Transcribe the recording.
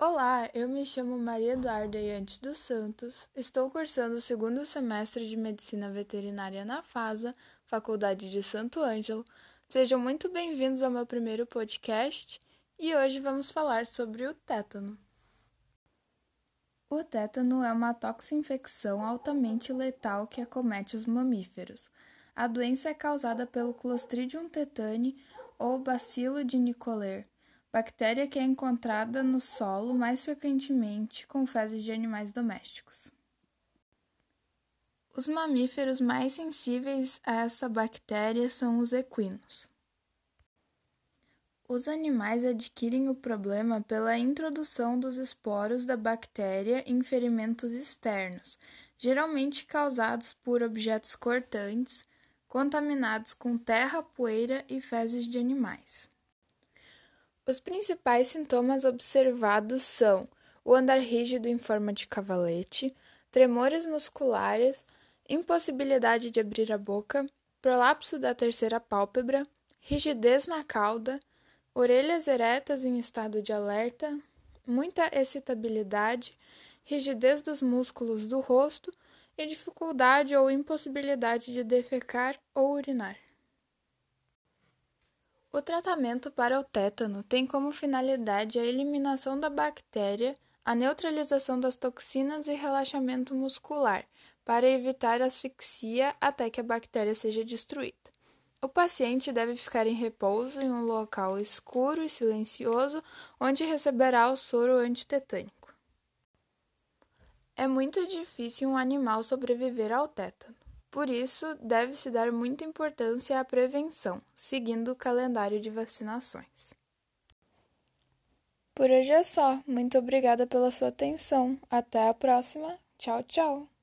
Olá, eu me chamo Maria Eduarda Iante dos Santos, estou cursando o segundo semestre de Medicina Veterinária na FASA, Faculdade de Santo Ângelo. Sejam muito bem-vindos ao meu primeiro podcast e hoje vamos falar sobre o tétano. O tétano é uma toxinfecção altamente letal que acomete os mamíferos. A doença é causada pelo Clostridium tetani ou bacilo de Nicoler bactéria que é encontrada no solo mais frequentemente com fezes de animais domésticos. Os mamíferos mais sensíveis a essa bactéria são os equinos. Os animais adquirem o problema pela introdução dos esporos da bactéria em ferimentos externos, geralmente causados por objetos cortantes, contaminados com terra, poeira e fezes de animais. Os principais sintomas observados são o andar rígido em forma de cavalete, tremores musculares, impossibilidade de abrir a boca, prolapso da terceira pálpebra, rigidez na cauda, orelhas eretas em estado de alerta, muita excitabilidade, rigidez dos músculos do rosto e dificuldade ou impossibilidade de defecar ou urinar. O tratamento para o tétano tem como finalidade a eliminação da bactéria, a neutralização das toxinas e relaxamento muscular, para evitar asfixia até que a bactéria seja destruída. O paciente deve ficar em repouso em um local escuro e silencioso, onde receberá o soro antitetânico. É muito difícil um animal sobreviver ao tétano. Por isso, deve-se dar muita importância à prevenção, seguindo o calendário de vacinações. Por hoje é só. Muito obrigada pela sua atenção. Até a próxima. Tchau, tchau.